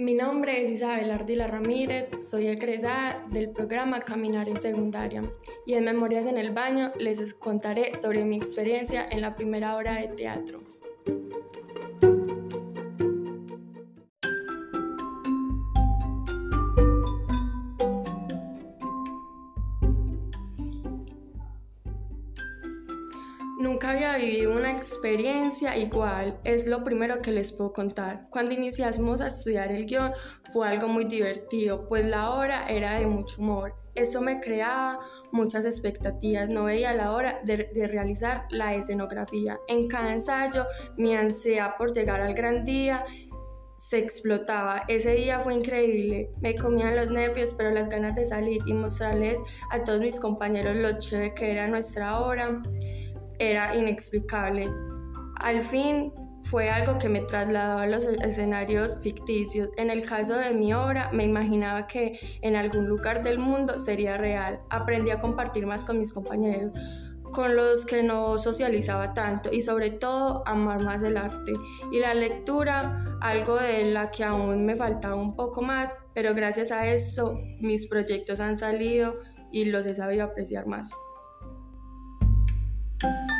Mi nombre es Isabel Ardila Ramírez, soy egresada del programa Caminar en Secundaria y en Memorias en el Baño les contaré sobre mi experiencia en la primera hora de teatro. Nunca había vivido una experiencia igual, es lo primero que les puedo contar. Cuando iniciamos a estudiar el guion fue algo muy divertido, pues la hora era de mucho humor. Eso me creaba muchas expectativas, no veía la hora de, realizar la escenografía. En cada ensayo mi ansia por llegar al gran día se explotaba. Ese día fue increíble. Me comían los nervios, pero las ganas de salir y mostrarles a todos mis compañeros lo chévere que era nuestra hora era inexplicable. Al fin fue algo que me trasladó a los escenarios ficticios. En el caso de mi obra, me imaginaba que en algún lugar del mundo sería real. Aprendí a compartir más con mis compañeros, con los que no socializaba tanto y sobre todo amar más el arte y la lectura, algo de la que aún me faltaba un poco más, pero gracias a eso mis proyectos han salido y los he sabido apreciar más. Thank you.